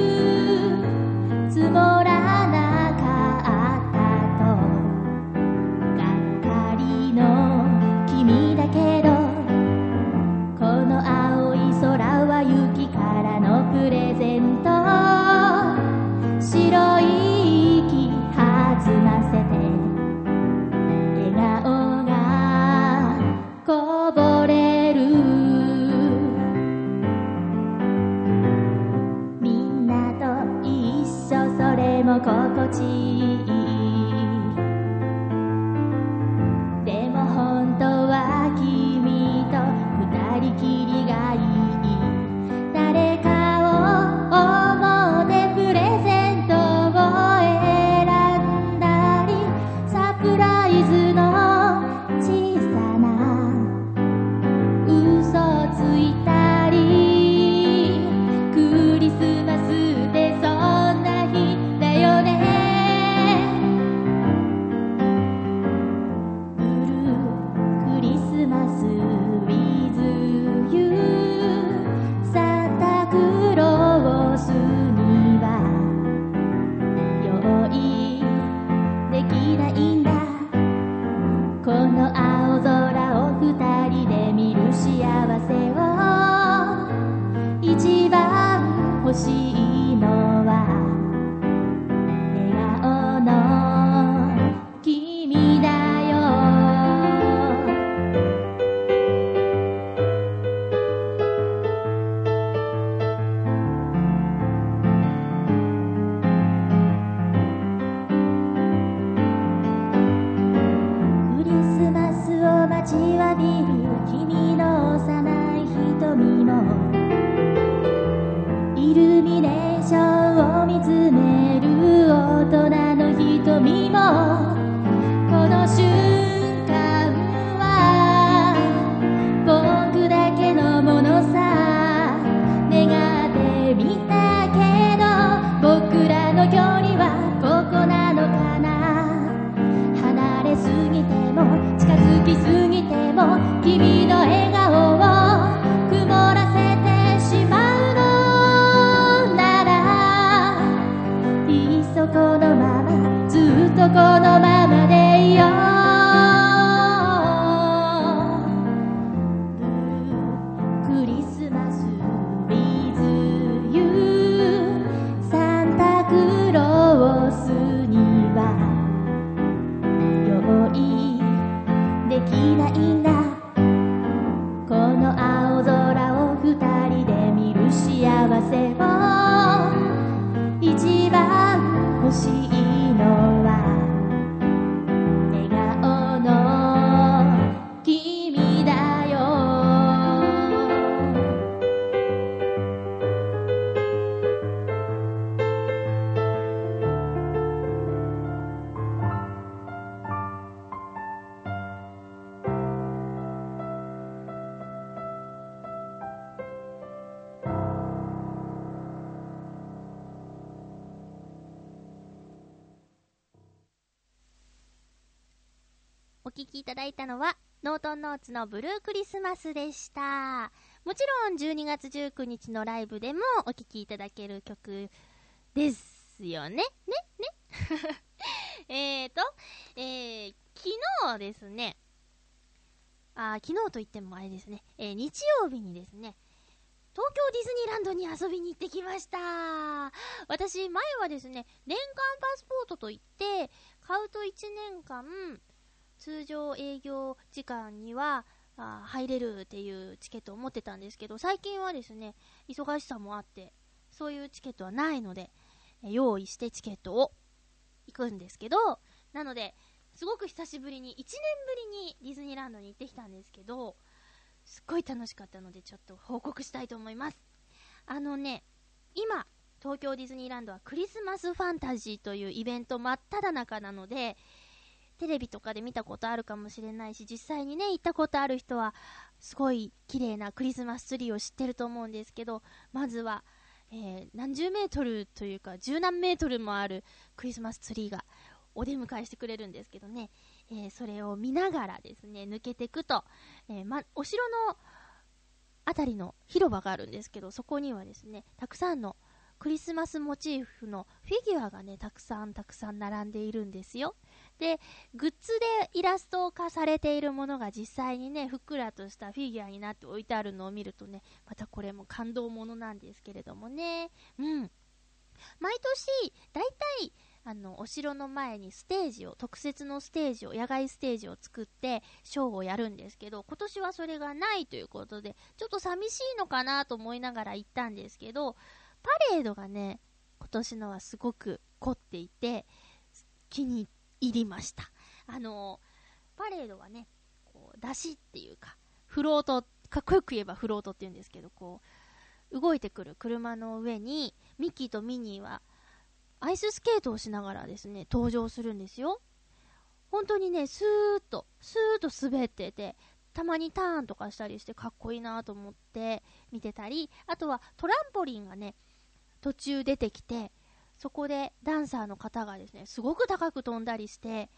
ンノーツのブルークリスマスでした。もちろん12月19日のライブでもお聴きいただける曲ですよね。ね？ね？えーと、えー、昨日ですね、あ昨日といってもあれですね、えー日曜日にですね、東京ディズニーランドに遊びに行ってきました。私、前はですね、年間パスポートといって、買うと1年間、通常営業時間にはあ入れるっていうチケットを持ってたんですけど、最近はですね、忙しさもあって、そういうチケットはないので、用意してチケットを行くんですけど、なので、すごく久しぶりに、1年ぶりにディズニーランドに行ってきたんですけど、すっごい楽しかったので、ちょっと報告したいと思います。あのね、今、東京ディズニーランドはクリスマスファンタジーというイベント真っ只中なので、テレビとかで見たことあるかもしれないし、実際にね、行ったことある人は、すごい綺麗なクリスマスツリーを知ってると思うんですけど、まずは、えー何十メートルというか、十何メートルもあるクリスマスツリーがお出迎えしてくれるんですけどね、えーそれを見ながらですね、抜けていくと、えーま、お城のあたりの広場があるんですけど、そこにはですね、たくさんのクリスマスモチーフのフィギュアがね、たくさんたくさん並んでいるんですよ。で、グッズでイラスト化されているものが実際にね、ふっくらとしたフィギュアになって置いてあるのを見るとね、またこれも感動ものなんですけれどもね。うん。毎年、だいたい、あの、お城の前にステージを、特設のステージを、野外ステージを作って、ショーをやるんですけど、今年はそれがないということで、ちょっと寂しいのかなと思いながら行ったんですけど、パレードがね、今年のはすごく凝っていて、気に入っ入りました。あのパレードはね、こう、出しっていうか、フロート、かっこよく言えばフロートって言うんですけど、こう、動いてくる車の上に、ミッキーとミニーは、アイススケートをしながらですね、登場するんですよ。本当にね、スーッと、スーッと滑ってて、たまにターンとかしたりしてかっこいいなと思って見てたり、あとはトランポリンがね、途中出てきて、そこでダンサーの方がですね、すごく高く飛んだりして、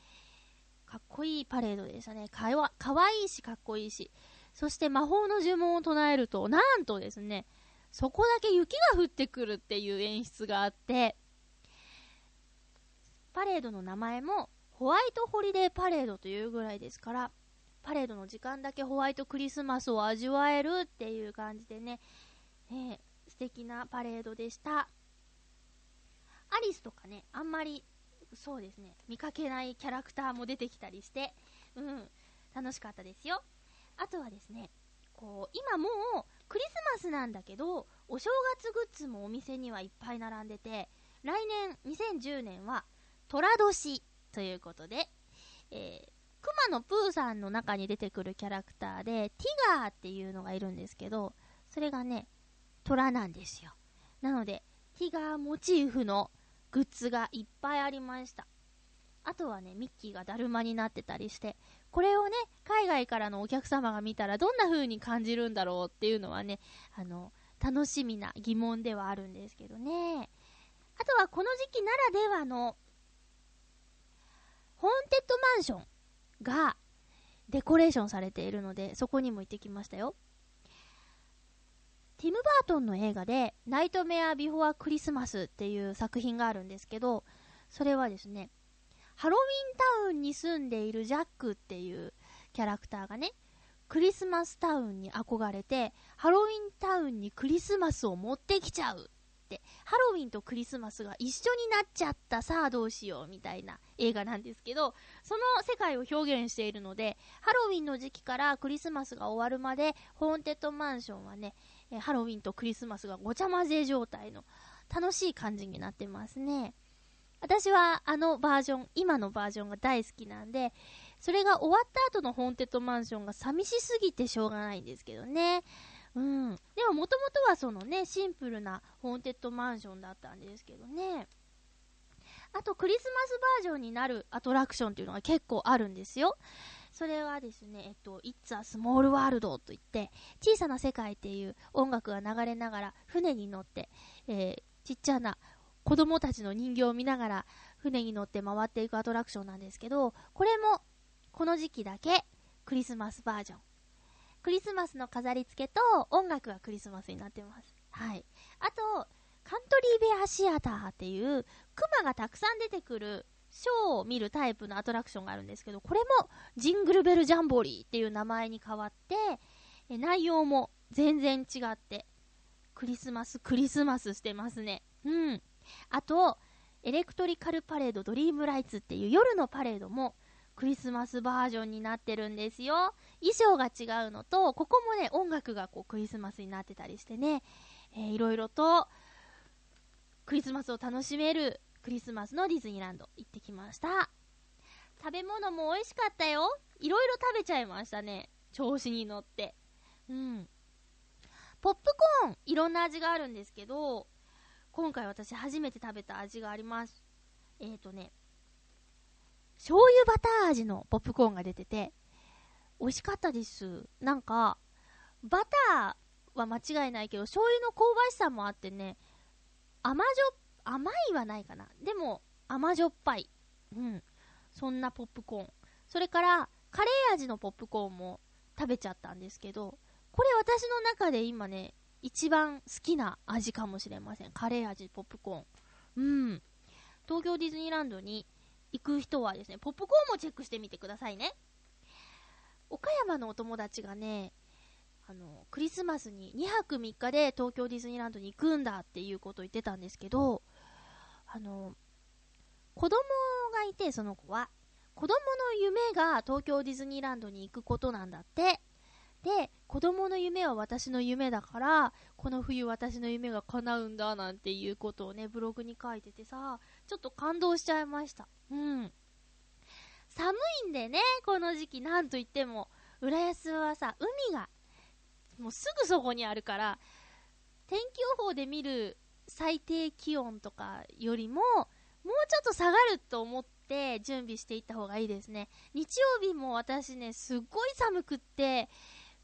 かっこいいパレードでしたね。かわかわいいし、かっこいいし。そして魔法の呪文を唱えると、なんとですね、そこだけ雪が降ってくるっていう演出があって、パレードの名前もホワイトホリデーパレードというぐらいですから、パレードの時間だけホワイトクリスマスを味わえるっていう感じでね、えー素敵なパレードでした。アリスとかね、あんまり、そうですね、見かけないキャラクターも出てきたりして、うん、楽しかったですよ。あとはですね、こう、今もうクリスマスなんだけど、お正月グッズもお店にはいっぱい並んでて、来年、2010年は、寅年ということで、えー、熊野プーさんの中に出てくるキャラクターで、ティガーっていうのがいるんですけど、それがね、虎なんですよ。なので、ティガーモチーフのグッズがいっぱいありました。あとはね、ミッキーがだるまになってたりして、これをね、海外からのお客様が見たらどんな風に感じるんだろうっていうのはね、あの、楽しみな疑問ではあるんですけどね。あとはこの時期ならではの、ホーンテッドマンションが、デコレーションされているので、そこにも行ってきましたよ。ティム・バートンの映画で、ナイトメア・ビフォア・クリスマスっていう作品があるんですけど、それはですね、ハロウィンタウンに住んでいるジャックっていうキャラクターがね、クリスマスタウンに憧れて、ハロウィンタウンにクリスマスを持ってきちゃうって、ハロウィンとクリスマスが一緒になっちゃったさあどうしようみたいな映画なんですけど、その世界を表現しているので、ハロウィンの時期からクリスマスが終わるまで、ホーンテッドマンションはね、えハロウィンとクリスマスがごちゃ混ぜ状態の楽しい感じになってますね。私はあのバージョン、今のバージョンが大好きなんで、それが終わった後のホーンテッドマンションが寂しすぎてしょうがないんですけどね。うん。でももともとはそのね、シンプルなホーンテッドマンションだったんですけどね。あとクリスマスバージョンになるアトラクションっていうのが結構あるんですよ。それはですね、えっと、It's a Small World といって、小さな世界っていう音楽が流れながら船に乗って、えー、ちっちゃな子供たちの人形を見ながら船に乗って回っていくアトラクションなんですけど、これもこの時期だけクリスマスバージョン。クリスマスの飾り付けと音楽がクリスマスになってます。はい。あと、カントリーベアシアターっていう、クマがたくさん出てくるショーを見るタイプのアトラクションがあるんですけど、これもジングルベルジャンボリーっていう名前に変わって、え内容も全然違って、クリスマス、クリスマスしてますね。うん。あと、エレクトリカルパレードドリームライツっていう夜のパレードもクリスマスバージョンになってるんですよ。衣装が違うのと、ここもね、音楽がこうクリスマスになってたりしてね、えー、いろいろとクリスマスを楽しめるクリスマスのディズニーランド行ってきました。食べ物も美味しかったよ。いろいろ食べちゃいましたね。調子に乗って。うん。ポップコーン、いろんな味があるんですけど、今回私初めて食べた味があります。えっ、ー、とね、醤油バター味のポップコーンが出てて、美味しかったです。なんか、バターは間違いないけど、醤油の香ばしさもあってね、甘じょっ甘いはないかな。でも、甘じょっぱい。うん。そんなポップコーン。それから、カレー味のポップコーンも食べちゃったんですけど、これ私の中で今ね、一番好きな味かもしれません。カレー味ポップコーン。うん。東京ディズニーランドに行く人はですね、ポップコーンもチェックしてみてくださいね。岡山のお友達がね、あの、クリスマスに2泊3日で東京ディズニーランドに行くんだっていうことを言ってたんですけど、あの、子供がいて、その子は、子供の夢が東京ディズニーランドに行くことなんだって。で、子供の夢は私の夢だから、この冬私の夢が叶うんだなんていうことをね、ブログに書いててさ、ちょっと感動しちゃいました。うん。寒いんでね、この時期、なんといっても、浦安はさ、海が、もうすぐそこにあるから、天気予報で見る最低気温とかよりも、もうちょっと下がると思って準備していった方がいいですね。日曜日も私ね、すっごい寒くって、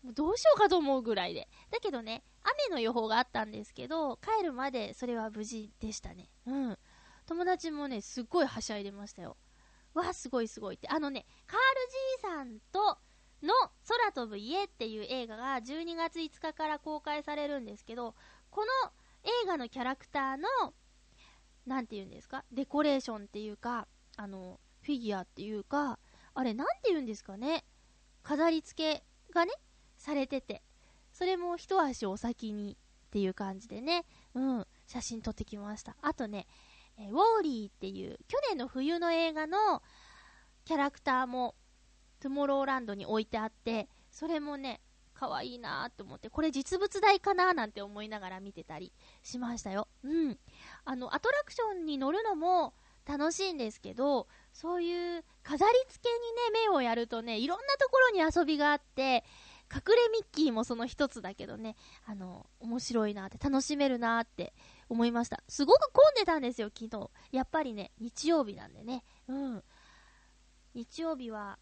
もうどうしようかと思うぐらいで。だけどね、雨の予報があったんですけど、帰るまでそれは無事でしたね。うん。友達もね、すっごいはしゃいでましたよ。わ、すごいすごいって。あのね、カールじいさんとの空飛ぶ家っていう映画が12月5日から公開されるんですけど、この映画のキャラクターの、なんて言うんですか、デコレーションっていうか、あの、フィギュアっていうか、あれ、なんて言うんですかね、飾り付けがね、されてて、それも一足お先にっていう感じでね、うん、写真撮ってきました。あとね、えウォーリーっていう、去年の冬の映画のキャラクターも、トゥモローランドに置いてあって、それもね、可愛いなと思って、これ実物大かななんて思いながら見てたりしましたよ。うん。あの、アトラクションに乗るのも楽しいんですけど、そういう飾り付けにね、目をやるとね、いろんなところに遊びがあって、隠れミッキーもその一つだけどね、あの、面白いなって、楽しめるなって思いました。すごく混んでたんですよ、昨日。やっぱりね、日曜日なんでね。うん。日曜日は、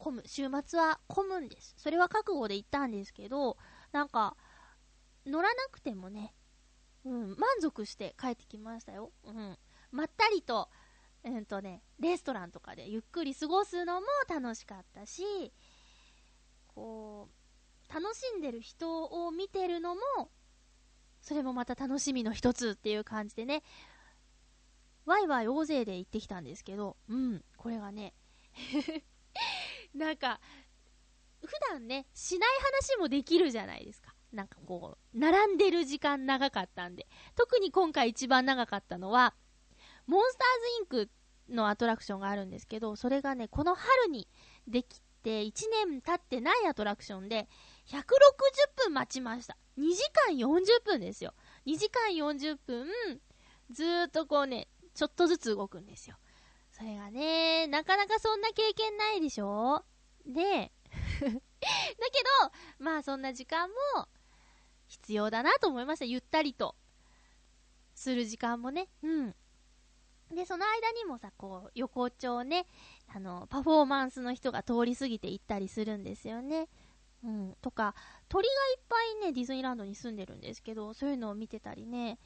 混む。週末は混むんです。それは覚悟で行ったんですけど、なんか、乗らなくてもね、うん、満足して帰ってきましたよ。うん。まったりとうんとね、レストランとかでゆっくり過ごすのも楽しかったし、こう、楽しんでる人を見てるのも、それもまた楽しみの一つっていう感じでね、ワイワイ大勢で行ってきたんですけど、うん、これがね、なんか、普段ね、しない話もできるじゃないですか。なんかこう、並んでる時間長かったんで。特に今回一番長かったのは、モンスターズインクのアトラクションがあるんですけど、それがね、この春にできて1年経ってないアトラクションで、160分待ちました。2時間40分ですよ。2時間40分、ずーっとこうね、ちょっとずつ動くんですよ。それがね、なかなかそんな経験ないでしょ？で、だけど、まあそんな時間も必要だなと思いました。ゆったりと。する時間もね。うん。で、その間にもさ、こう、横丁ね、あの、パフォーマンスの人が通り過ぎて行ったりするんですよね。うん。とか、鳥がいっぱいね、ディズニーランドに住んでるんですけど、そういうのを見てたりね、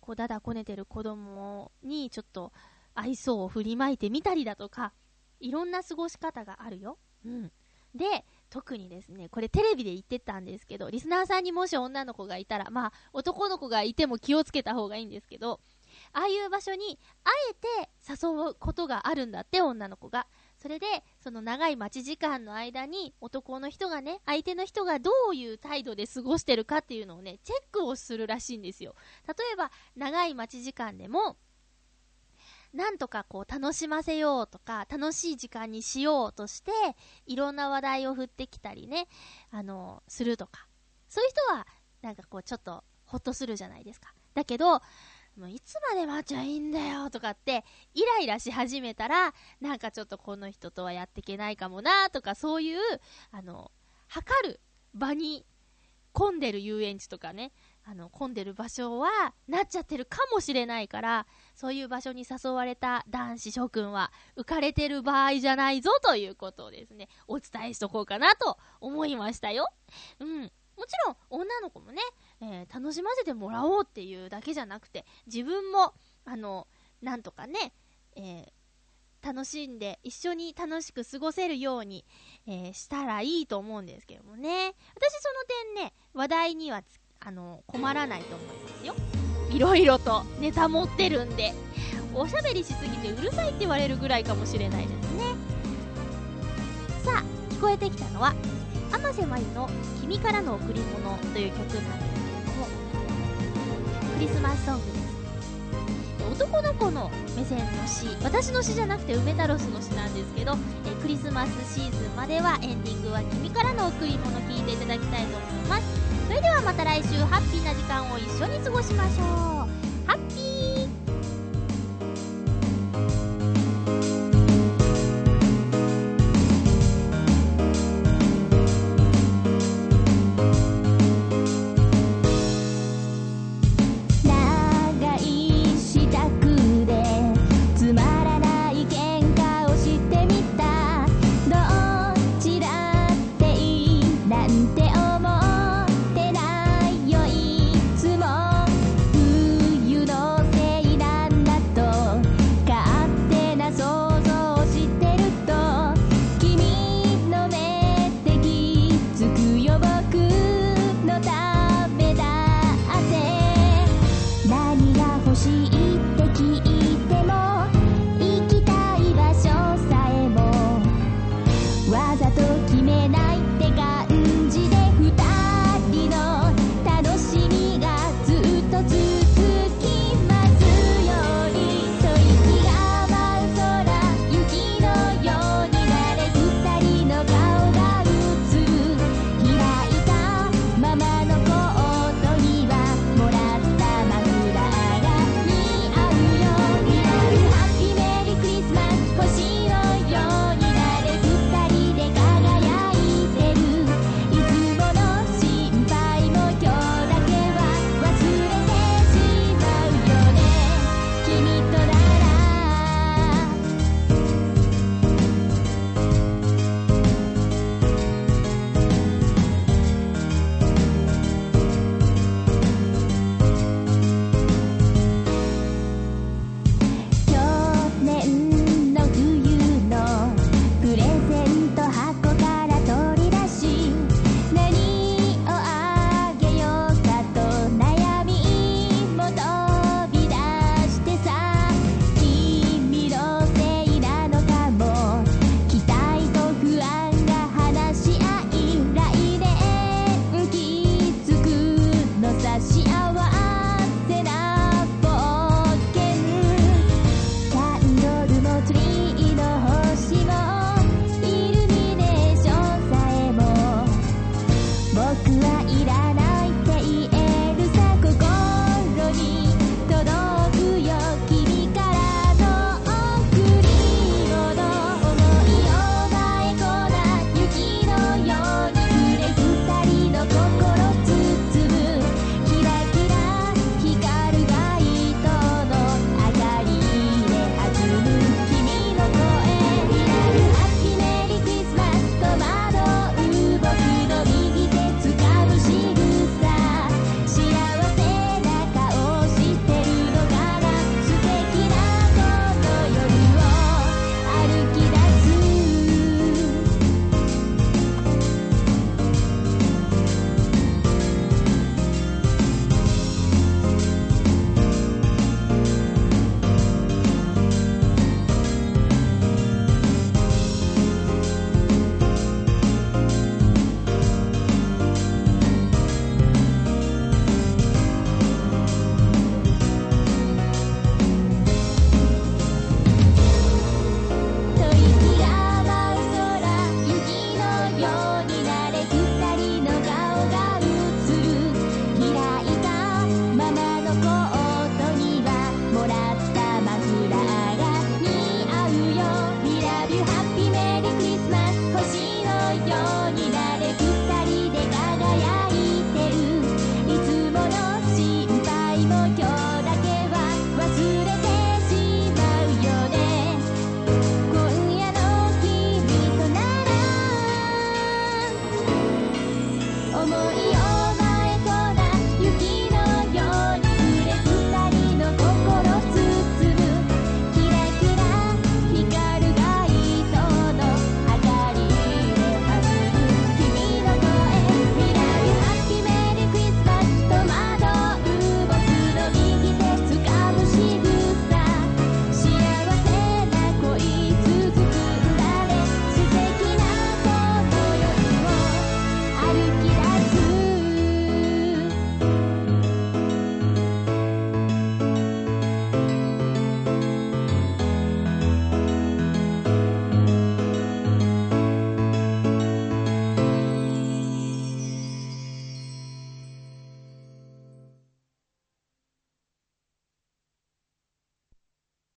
こう、だだこねてる子供にちょっと愛想を振りまいてみたりだとか、いろんな過ごし方があるよ。うん。で、特にですね、これテレビで言ってたんですけど、リスナーさんにもし女の子がいたら、まあ、男の子がいても気をつけた方がいいんですけど、ああいう場所に、あえて誘うことがあるんだって、女の子が。それで、その長い待ち時間の間に、男の人がね、相手の人がどういう態度で過ごしてるかっていうのをね、チェックをするらしいんですよ。例えば、長い待ち時間でも、なんとかこう楽しませようとか、楽しい時間にしようとして、いろんな話題を振ってきたりね、あの、するとか。そういう人は、なんかこうちょっと、ほっとするじゃないですか。だけど、もういつまで待っちゃいいんだよとかって、イライラし始めたら、なんかちょっとこの人とはやっていけないかもなとか、そういう、あの、測る場に混んでる遊園地とかね、あの、混んでる場所はなっちゃってるかもしれないから、そういう場所に誘われた男子諸君は浮かれてる場合じゃないぞということをですね、お伝えしとこうかなと思いましたよ。うん。もちろん女の子もね、えー、楽しませてもらおうっていうだけじゃなくて、自分も、あの、なんとかね、えー、楽しんで一緒に楽しく過ごせるように、えー、したらいいと思うんですけどもね。私その点ね、話題にはあの、困らないと思いますよ。いろいろとネタ持ってるんで、おしゃべりしすぎてうるさいって言われるぐらいかもしれないですね。さあ、聞こえてきたのは、天瀬まゆの君からの贈り物という曲なんですけれども、クリスマスソングです。男の子の目線の詩私の詩じゃなくて梅太郎の詩なんですけどえクリスマスシーズンまではエンディングは君からの贈り物聞いていただきたいと思いますそれではまた来週ハッピーな時間を一緒に過ごしましょう。